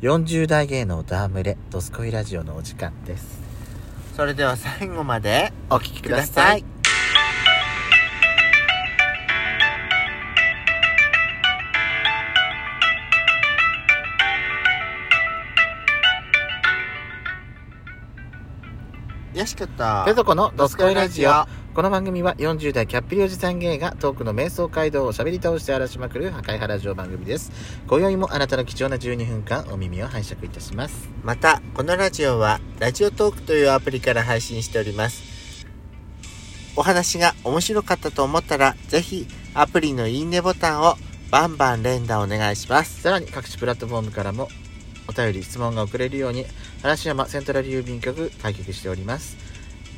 40代芸能ダームレドスコイラジオのお時間です。それでは最後までお聞きください。よしかったペソコのドスコイラジオ。この番組は40代キャッピリおじさん芸がトークの瞑想街道を喋り倒して荒らしまくる破壊原城番組です。今宵もあなたの貴重な12分間お耳を拝借いたします。またこのラジオはラジオトークというアプリから配信しております。お話が面白かったと思ったらぜひアプリのいいねボタンをバンバン連打お願いします。さらに各種プラットフォームからもお便り質問が送れるように嵐山セントラル郵便局開局しております。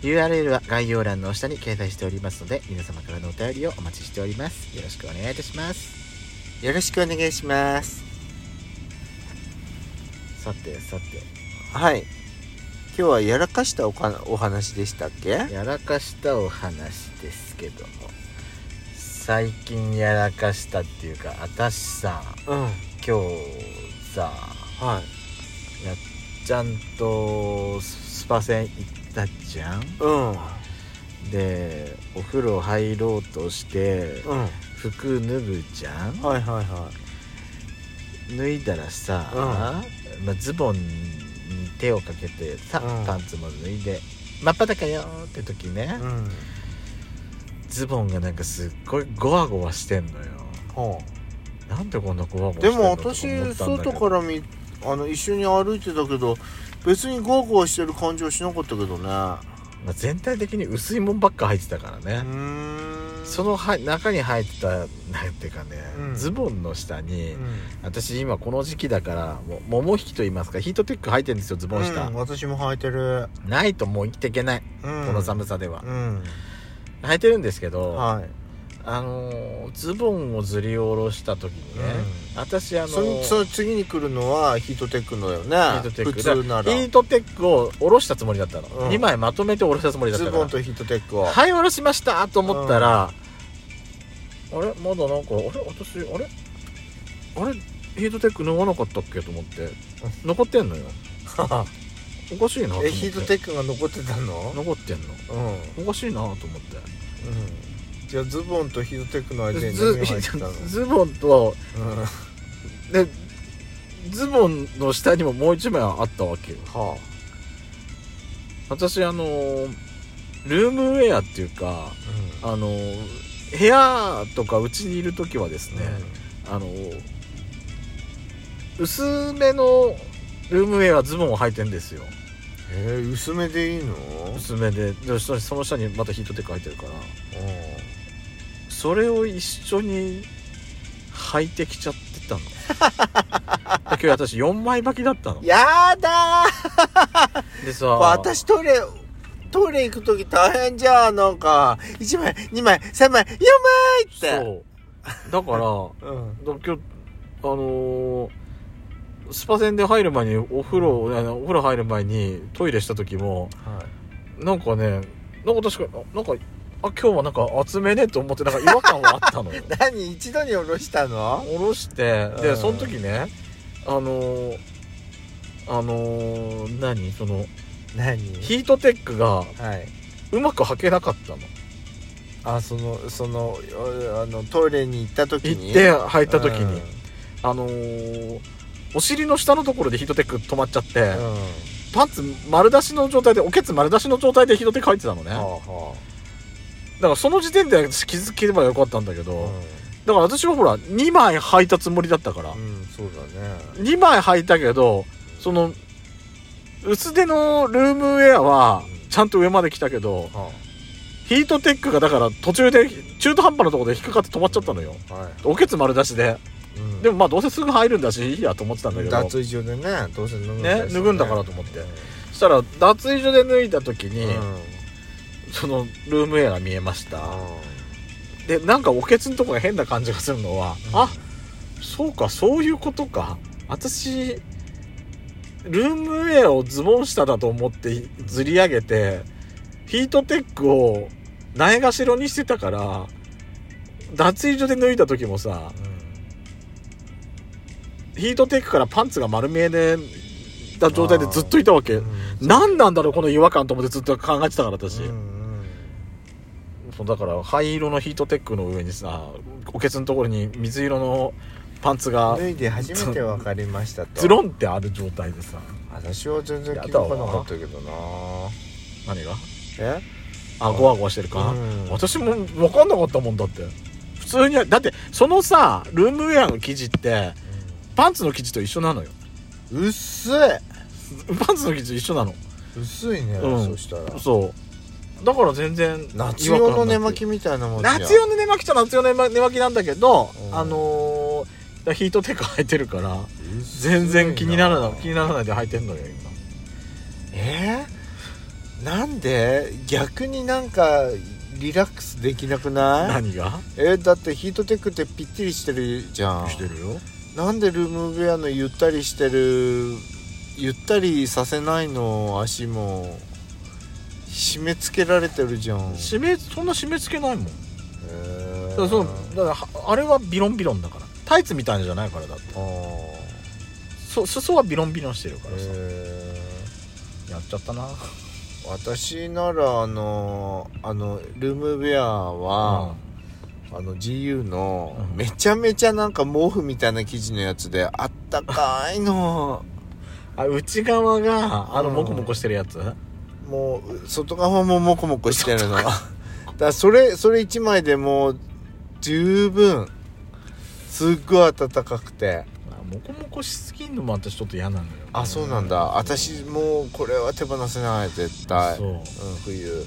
URL は概要欄の下に掲載しておりますので皆様からのお便りをお待ちしております。よろしくお願いいたします。よろしくお願いします。さてさて。はい。今日はやらかしたおかお話でしたっけ？やらかしたお話ですけども。最近やらかしたっていうか私さうん。今日さはい。やっちゃんとスパ船行ったじゃん？うん。でお風呂入ろうとしてうん。服脱ぐじゃん？はいはいは脱いだらさ、まあ、ズボンに手をかけてさ、うん。パンツも脱いで真っ裸よーって時ね、いうん。ズボンがなんかすっごいゴワゴワしてんのよ。はなんでこんなゴワゴワしあ、でてんのも私外から見あの一緒に歩いてたけど別にゴーゴーしてる感じはしなかったけどね。まあ、全体的に薄いもんばっか入ってたからうね、そのは中に入ってたなんていうかね、うん。ズボンの下に、うん。私今この時期だからもう桃引きと言いますかヒートテック履いてるんですよズボン下、うん私も履いてる、ないともう生きていけない、うん、この寒さでは、うん。履いてるんですけど、はいあのーズボンをずり下ろした時にね、私あのそーその次に来るのはヒートテックのよね。ヒートテック。普通なら。ヒートテックを下ろしたつもりだったの、うん。2枚まとめて下ろしたつもりだったからズボンとヒートテックを。はい下ろしましたと思ったら、あれ？まだなんかあれ？私あれ？あれ？ヒートテック脱がなかったっけと思って。残ってんのよ。おかしいなえヒートテックが残ってたの？残ってんの。うん、うん、おかしいなと思ってじゃあズボンとヒートテックの間にズ何が入ってたの、ズボンとうん、でズボンの下にももう一枚あったわけよ。は私あのルームウェアっていうかあ、あの部屋とかうちにいる時はですね、あの薄めのルームウェアズボンを履いてんですよ。えー、薄めでいいの？薄めで。でそその下にまたヒートテック履いてるから。うそれを一緒に履いてきちゃってたの。今日私4枚履きだったの。んやだでさー私トイレトイレ行く時大変じゃん。なんか1枚2枚3枚4枚って。そう。だから うん。だ今日あのースパ船で入る前にお風呂、あのお風呂入る前にトイレした時もはい。なんかねなんか確かなんかあ今日はなんか厚めねと思ってなんか違和感はあったのよ。何一度に下ろしたの？下ろしてうん。でその時ねあのーあのー何？その何？ヒートテックがはい。うまく履けなかったの。あそのそのあのトイレに行った時に？行って履いた時に、うん。あのーお尻の下のところでヒートテック止まっちゃって、うん。パンツ丸出しの状態でおけつ丸出しの状態でヒートテック入ってたのね、はあだはからその時点で気づければよかったんだけど、あだから私はほら2枚履いたつもりだったから、うん、うん、そうだね。2枚履いたけどその薄手のルームウェアはちゃんと上まで来たけどはヒートテックがだから途中で中途半端なところで引っかかって止まっちゃったのよ。あはい、おけつ丸出しで。うん。でもまあどうせすぐ入るんだしいいやと思ってたんだけど。脱衣所でねどうせ脱ぐんだしね。脱ぐんだからと思って。そしたら脱衣所で脱いだ時に、うんそのルームウェアが見えました、でなんかおけつのとこが変な感じがするのは、うん。あそうかそういうことか。私ルームウェアをズボン下だと思ってずり上げてヒートテックをないがしろにしてたから脱衣所で脱いだ時もさヒートテックからパンツが丸見えでた状態でずっといたわけ。うん。何なんだろうこの違和感と思ってずっと考えてたから私、うんうんそうだから灰色のヒートテックの上にさおけつのところに水色のパンツが脱いで初めて分かりましたと。ズロンってある状態でさ。私は全然気づかなかったけどな。何が？え？あゴワゴワしてるか、うん。私も分かんなかったもんだって。普通にだってそのさルームウェアの生地ってパンツの生地と一緒なのよ。薄い。パンツの生地と一緒なの。薄いね、うん。そしたら。そうだから全然夏用の寝巻ききみたいなもん夏用の寝巻きと夏用の寝巻きなんだけど、うん。あのー、ヒートテック履いてるから全然気にならない気にならないで履いてんのよ今。えー、なんで？逆になんかリラックスできなくない？何が？えーだってヒートテックってぴっちりしてるじゃん。してるよ。なんでルームウェアのゆったりしてるゆったりさせないの？足も締め付けられてるじゃん。締めそんな締め付けないもん。だへー。からそうだからはあれはビロンビロンだから。タイツみたいなじゃないからだって。そ裾はビロンビロンしてるからさ、へやっちゃったな。ー私ならあのあのルームウェアは、あの GU のうん。めちゃめちゃなんか毛布みたいな生地のやつであったかいの。あ内側があのうん。モコモコしてるやつ、もう外側もモコモコしてるの。だそれそれ1枚でもう十分すっごい暖かくて。あモコモコしすぎんのも私ちょっと嫌なのよあそうなんだ。私もうこれは手放せない絶対。そう。うん、冬。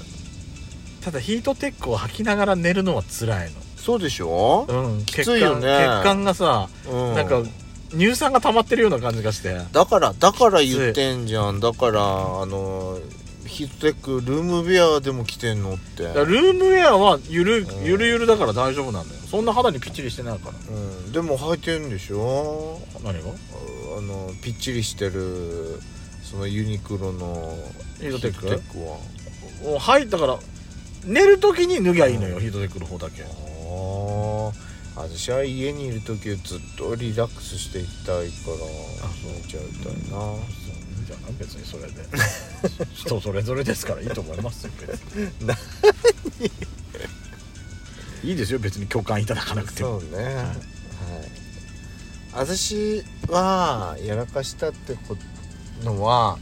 ただヒートテックを履きながら寝るのは辛いそうでしょ、のうん。きついよね。血管血管がさ、うん、なんか乳酸が溜まってるような感じがして。だからだから言ってんじゃん。だからあのヒートテックルームウェアでも着てんのって。だからルームウェアはゆるうん。ゆるゆるだから大丈夫なんだよ。そんな肌にぴっちりしてないから。うん、でも履いてるんでしょ？何が？あのぴっちりしてるそのユニクロのヒートテック？ヒートテックは。もうはいだから寝る時に脱ぎゃいいのよ、ヒートテックの方だけ。ああ私は家にいる時はずっとリラックスしていきたいからそう。寝ちゃいたいなんじゃない別にそれで。人それぞれですからいいと思いますよ別に。何？いいですよ別に共感いただかなくても。そうね。はい。私はやらかしたってこのは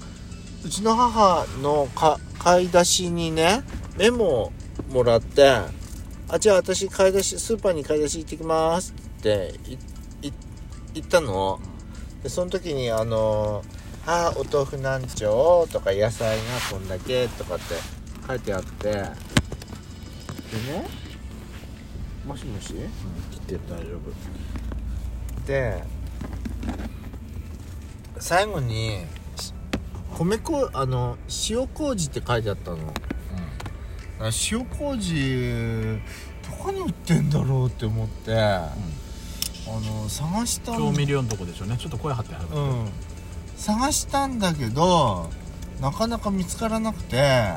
うちの母のか買い出しにねメモもらって「あじゃあ私買い出しスーパーに買い出し行ってきます」っていい言ったの。でその時にあの「あお豆腐なんちょう」とか「野菜がこんだけ」とかって書いてあって。でねもしもし？切って大丈夫。で最後にし米粉あの塩麹って書いてあったの。あ塩麹どこに売ってんだろうって思って、あの探したん調味料のとこでしょうね。ちょっと声張ってはる。うん探したんだけどなかなか見つからなくて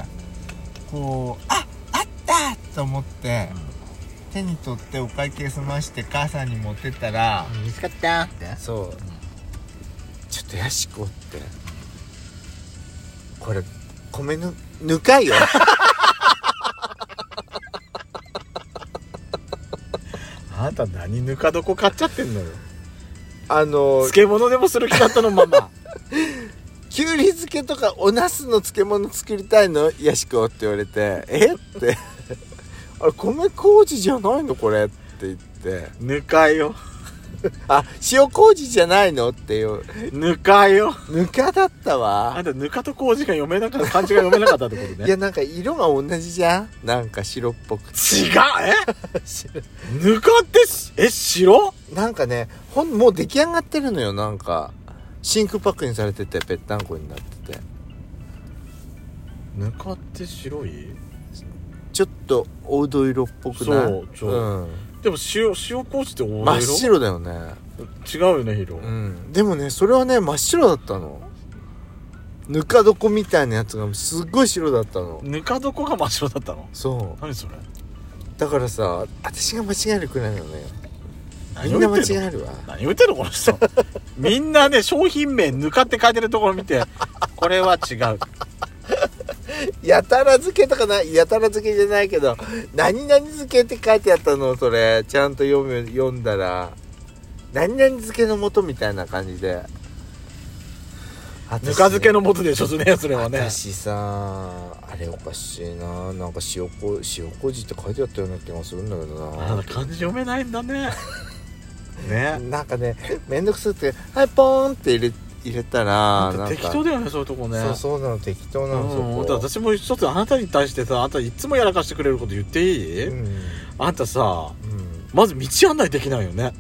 こうああったと思って、手に取ってお会計済まして母さんに持ってったら、見つかったって？そう、ちょっとヤシコって。これ米ぬぬかいよ。あなた何ぬか床買っちゃってんのよ。あの漬物でもする気だったのままきゅうり漬けとかお茄子の漬物作りたいの？ヤシコって言われて。え？って。あれ米麹じゃないの？これ？って言って。ぬかよ。あ塩麹じゃないの？っていう。ぬかよ。ぬかだったあわんたぬかと麹が読めなかった漢字が読めなかったってことね。いやなんか色が同じじゃん？なんか白っぽくて。違う？え？ぬかってしえ白？なんかねほんもう出来上がってるのよなんか真空パックにされててぺったんこになってて。ぬかって白い？ちょっと黄土色っぽくない？そうちょん、でも塩塩麹って黄色？真っ白だよね。違うよね色、うん。でもねそれはね真っ白だったの。ぬか床みたいなやつがすっごい白だったの。ぬか床が真っ白だったの？そう。何それ？だからさ私が間違えるくらいなのよ何言ってんの？何言ってんのこの人。みんなね商品名ぬかって書いてるところ見てこれは違う。やたら漬けとかなやたら漬けじゃないけど何々漬けって書いてあったの？それちゃんと読む読んだら。何々漬けの素みたいな感じで。ぬか漬けの素でしょそれそれはね。私さあれおかしいな。なんか塩こ塩麹って書いてあったような気がするんだけどな。漢字読めないんだねね。なんかねめんどくさくて「はいポーン」って入れ入れたら適当だよねそういうとこね。そうそうなの適当なのそうん、私も一つあなたに対してさあなたいつもやらかしてくれること言っていい、うん、あんたさうん、まず道案内できないよね。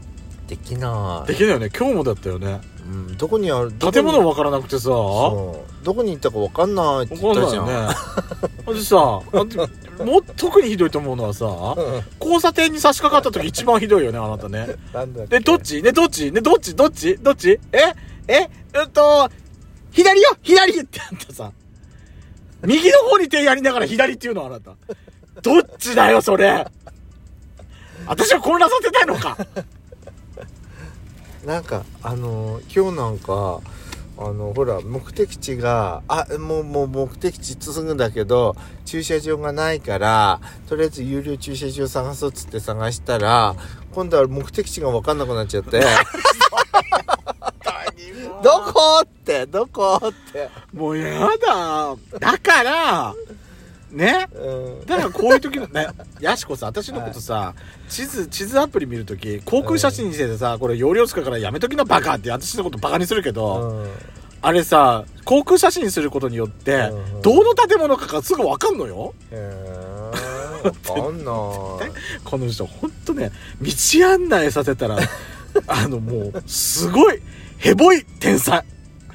できない。できないよね。今日もだったよね。うん、どこにある？建物分からなくてさ。そう。どこに行ったか分かんないって言ったじゃん。ないよね。でさもう特にひどいと思うのはさ交差点に差し掛かった時一番ひどいよねあなたね。でどっち？ねどっち？ねどっち？どっち？どっち？え？え？うんと左よ！左！ってあんたさ。右の方に手やりながら左っていうのあなた。どっちだよそれ。私は混乱させたいのか。なんかあの今日なんかあのほら目的地があもうもう目的地すぐだけど駐車場がないからとりあえず有料駐車場探そうっつって探したら今度は目的地が分かんなくなっちゃって。どこってどこって、もうやだ。だからね？うん、だからこういう時のね やしこさ私のことさ、地図地図アプリ見るとき航空写真にしててさ、これ容量使うからやめときなバカって私のことバカにするけど、うん。あれさ航空写真にすることによって、うんうん。どの建物かがすぐ分かんのよ。へー。わかんない。この人ほんとね道案内させたらあのもうすごいヘボい天才